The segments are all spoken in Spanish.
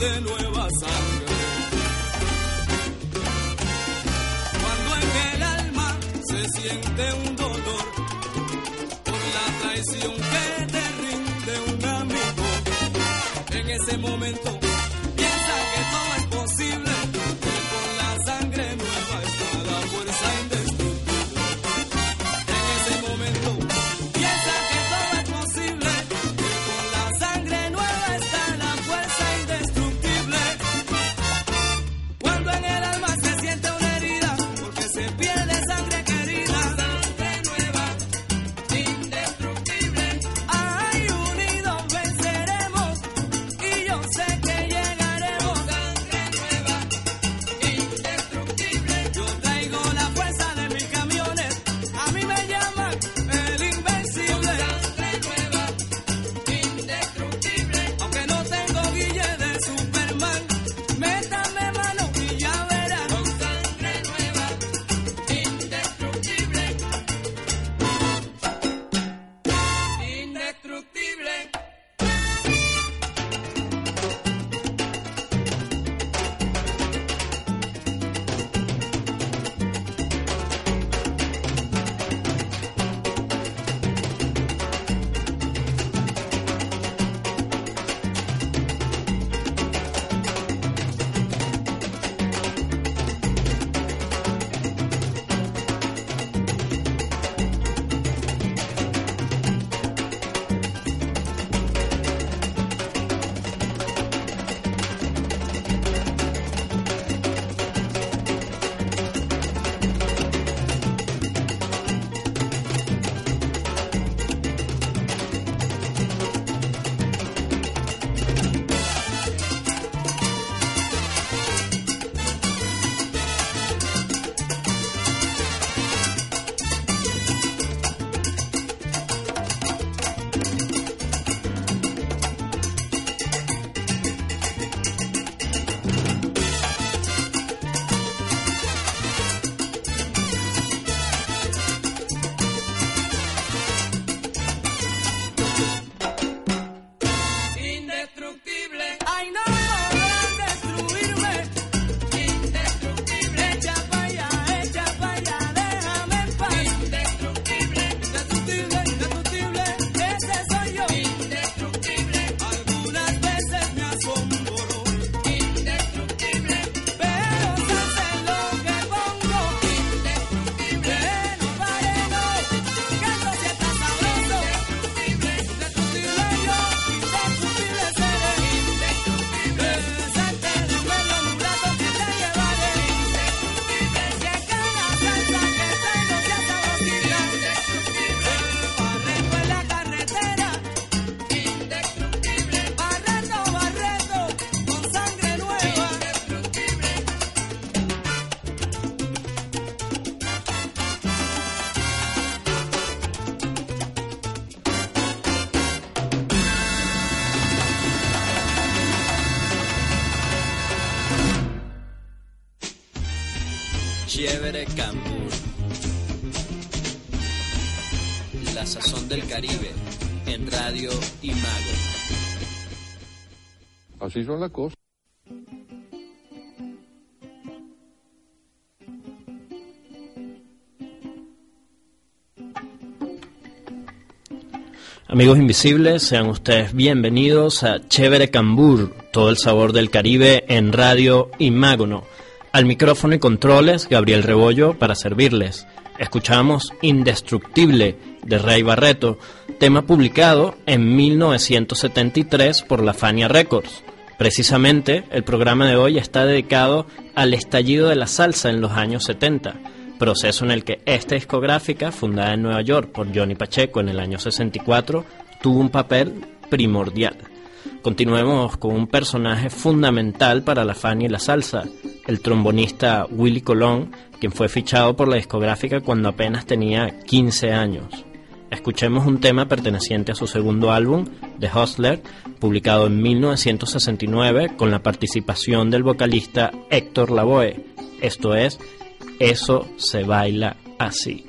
de nueva sangre. Cuando en el alma se siente un dolor por la traición que te rinde un amigo, en ese momento Indestructible. Ay, no Chévere Campus. La sazón del Caribe en Radio Imago. Así son las cosas. Amigos invisibles, sean ustedes bienvenidos a Chévere Cambur, todo el sabor del Caribe en Radio Imágono. Al micrófono y controles, Gabriel Rebollo para servirles. Escuchamos Indestructible de Rey Barreto, tema publicado en 1973 por la Fania Records. Precisamente, el programa de hoy está dedicado al estallido de la salsa en los años 70, proceso en el que esta discográfica, fundada en Nueva York por Johnny Pacheco en el año 64, tuvo un papel primordial. Continuemos con un personaje fundamental para la Fania y la salsa, el trombonista Willy Colón, quien fue fichado por la discográfica cuando apenas tenía 15 años. Escuchemos un tema perteneciente a su segundo álbum, The Hustler, publicado en 1969 con la participación del vocalista Héctor Lavoe. Esto es Eso se baila así.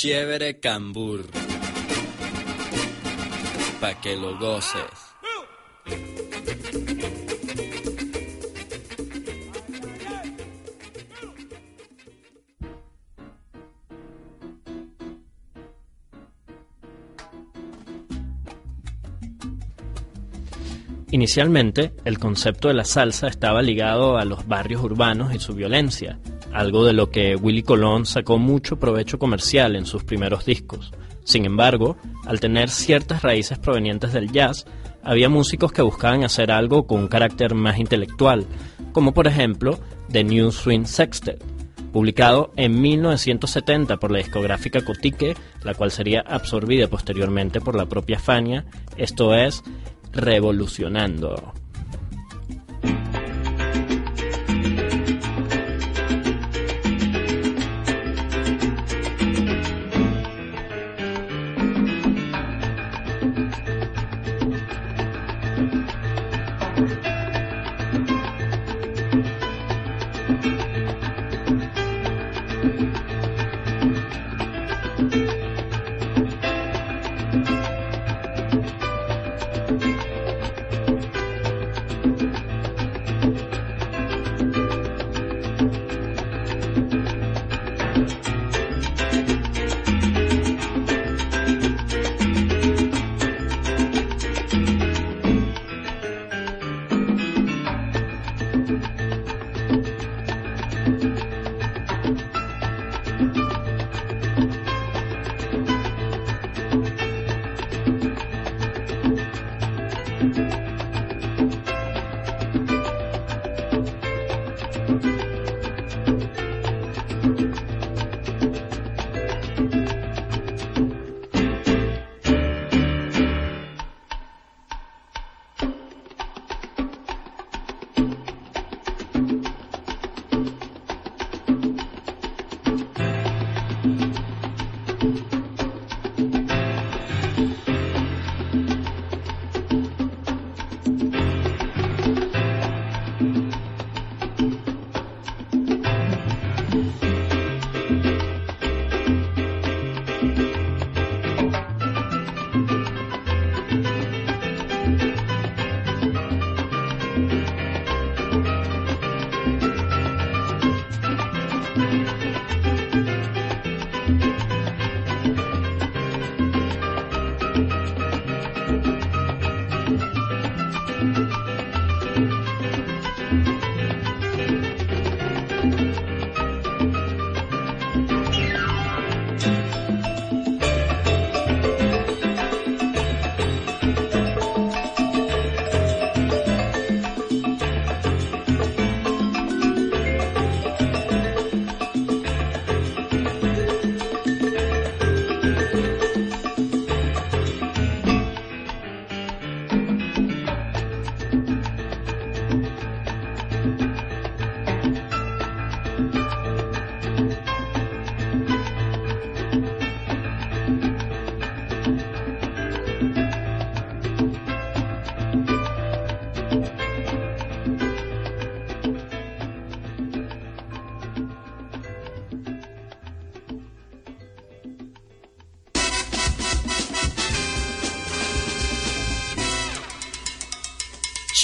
Chévere Cambur. Pa' que lo goces. Inicialmente, el concepto de la salsa estaba ligado a los barrios urbanos y su violencia, algo de lo que Willy Colón sacó mucho provecho comercial en sus primeros discos. Sin embargo, al tener ciertas raíces provenientes del jazz, había músicos que buscaban hacer algo con un carácter más intelectual, como por ejemplo The New Swing Sextet, publicado en 1970 por la discográfica Cotique, la cual sería absorbida posteriormente por la propia Fania, esto es revolucionando.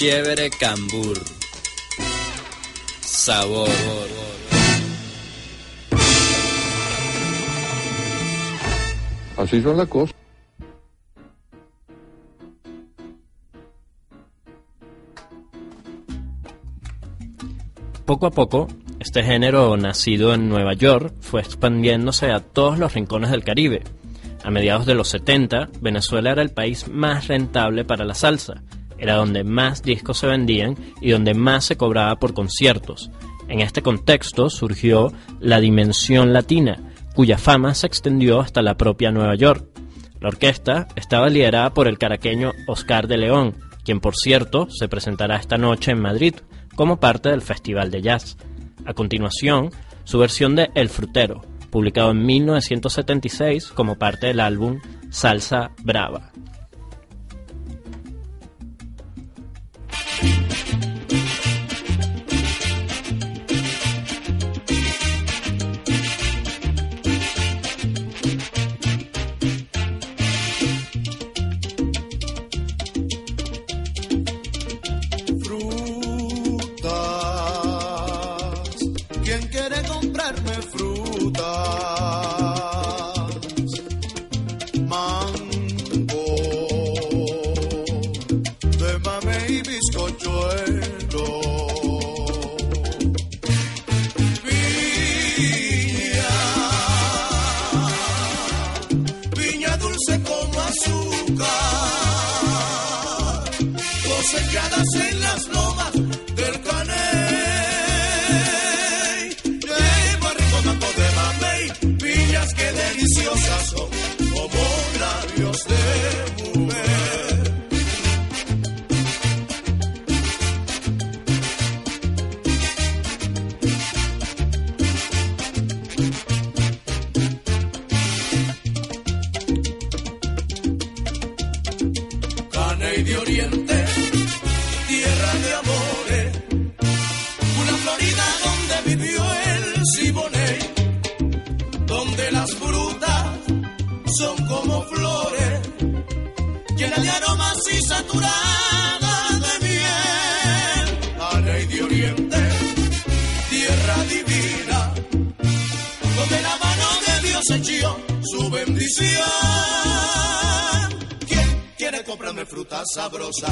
Chévere Cambur. Sabor. Así son las cosas. Poco a poco, este género, nacido en Nueva York, fue expandiéndose a todos los rincones del Caribe. A mediados de los 70, Venezuela era el país más rentable para la salsa. Era donde más discos se vendían y donde más se cobraba por conciertos. En este contexto surgió la Dimensión Latina, cuya fama se extendió hasta la propia Nueva York. La orquesta estaba liderada por el caraqueño Oscar de León, quien por cierto se presentará esta noche en Madrid como parte del Festival de Jazz. A continuación, su versión de El Frutero, publicado en 1976 como parte del álbum Salsa Brava. among como flores, llenas de aromas y saturadas de miel. Caney de Oriente, tierra divina, donde la mano de Dios echó su bendición. ¿Quién quiere comprarme fruta sabrosa?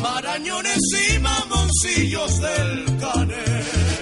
Marañones y mamoncillos del canel.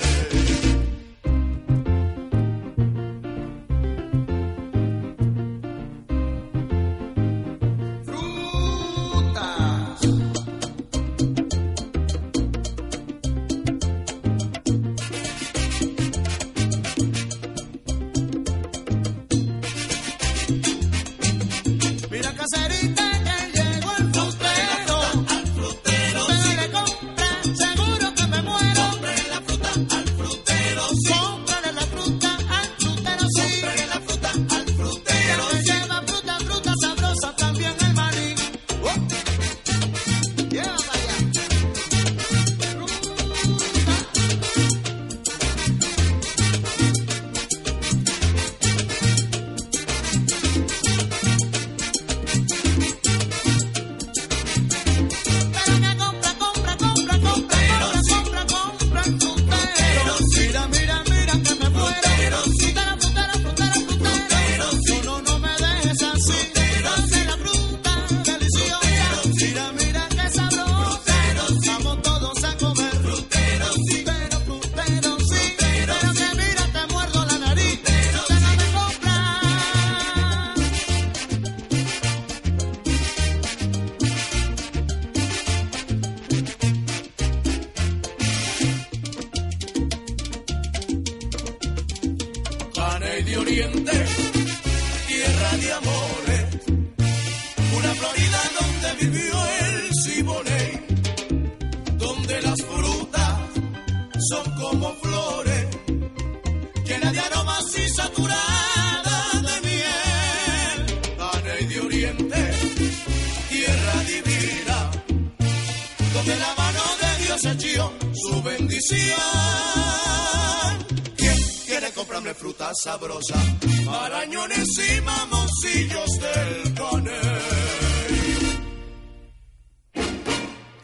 ¿Quién quiere comprarme fruta sabrosa? Marañones y mamoncillos del caney.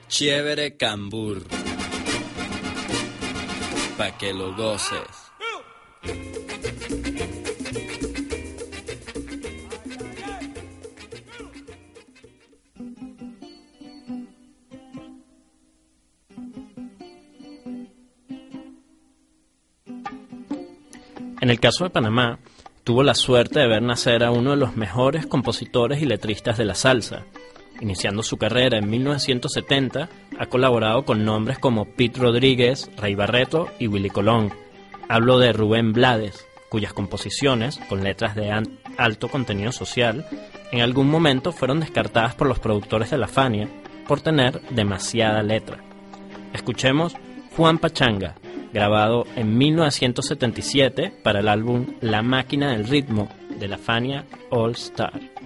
Chévere Cambur. Pa' que lo goces. En el caso de Panamá, tuvo la suerte de ver nacer a uno de los mejores compositores y letristas de la salsa. Iniciando su carrera en 1970, ha colaborado con nombres como Pete Rodríguez, Rey Barreto y Willy Colón. Hablo de Rubén Blades, cuyas composiciones, con letras de alto contenido social, en algún momento fueron descartadas por los productores de la Fania por tener demasiada letra. Escuchemos Juan Pachanga, grabado en 1977 para el álbum La máquina del ritmo de la Fania All Star.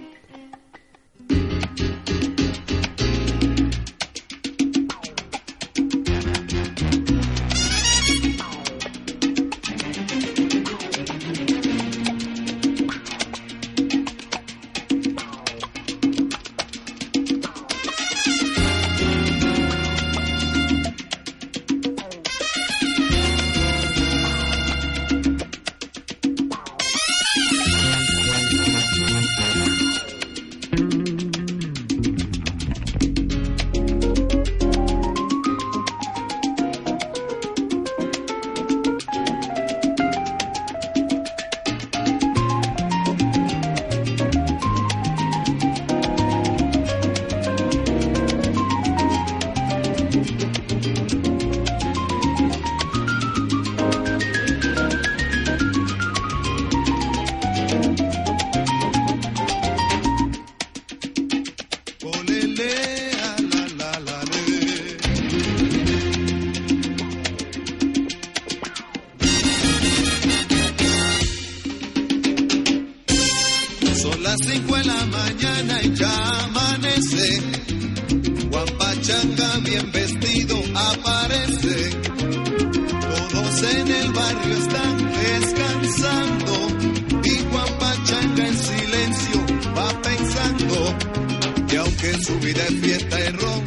Su vida es fiesta y ron,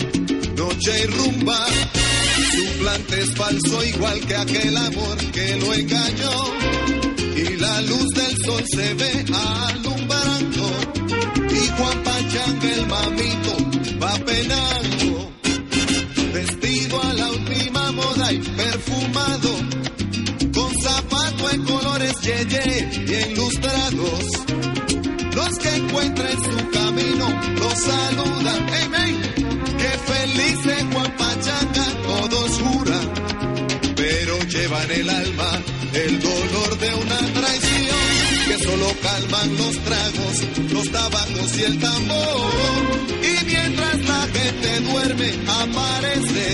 noche y rumba, su plante es falso igual que aquel amor que lo engañó. Y la luz del sol se ve alumbrando. Y Juan Pachanga el mamito va penando. Vestido a la última moda y perfumado. Con zapato en colores yeye y ilustrados que encuentran su camino los saludan hey, que feliz es Juan Pachanga todos juran pero llevan el alma el dolor de una traición que solo calman los tragos, los tabacos y el tambor. Y mientras la gente duerme, aparece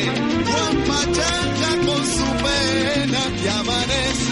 Juan Pachanga con su pena amanece. Amanece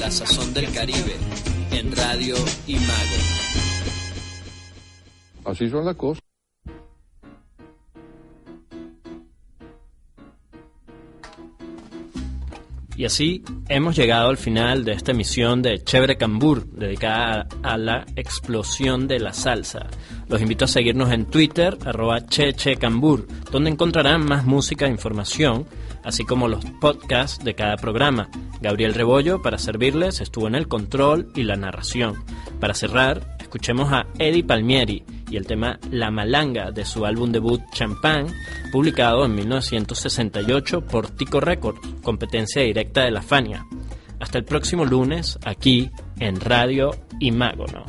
La sazón del Caribe en en Radio Imago. Así son las cosas. Y así hemos llegado al final de esta emisión de Chévere Cambur, dedicada a la explosión de la salsa. Los invito a seguirnos en Twitter, arroba chechecambur, donde encontrarán más música e información, así como los podcasts de cada programa. Gabriel Rebollo, para servirles, estuvo en el control y la narración. Para cerrar, escuchemos a Eddie Palmieri y el tema La Malanga de su álbum debut Champagne, publicado en 1968 por Tico Records, competencia directa de la Fania. Hasta el próximo lunes, aquí en Radio Imágono.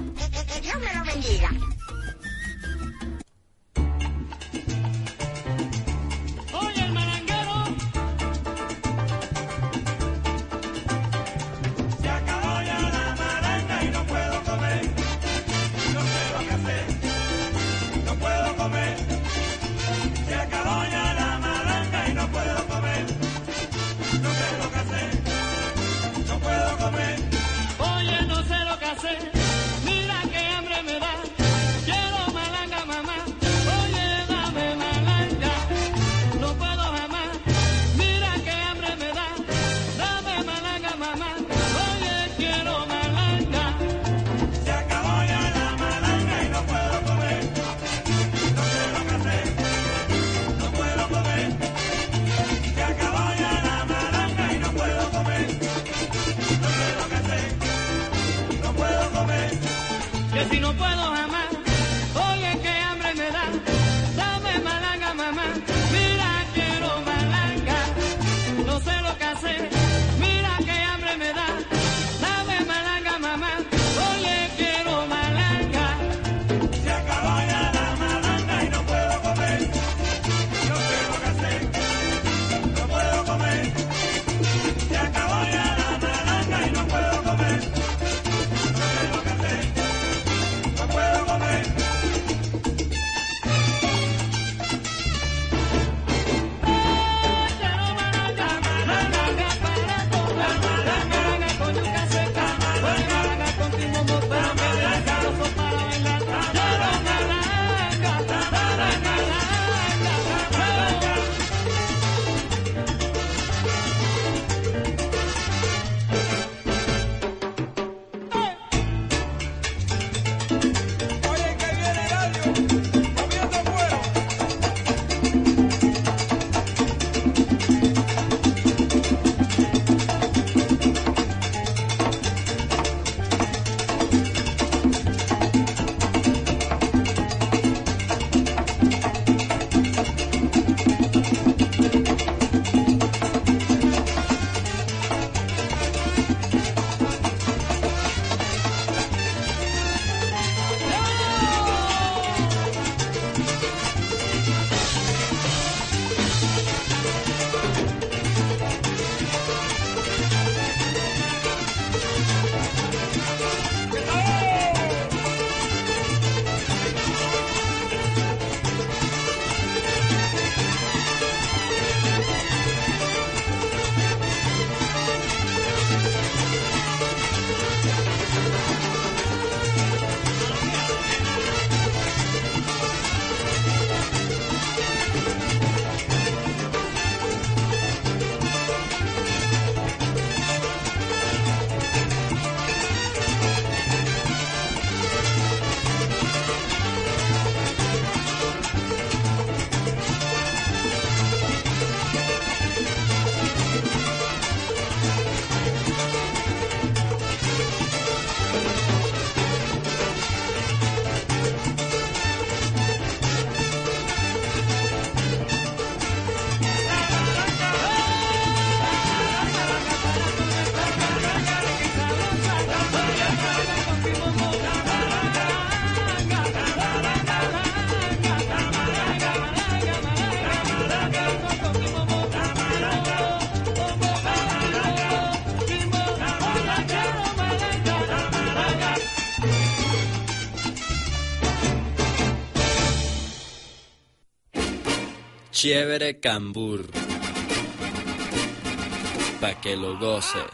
Chévere Cambur. Pa' que lo goces.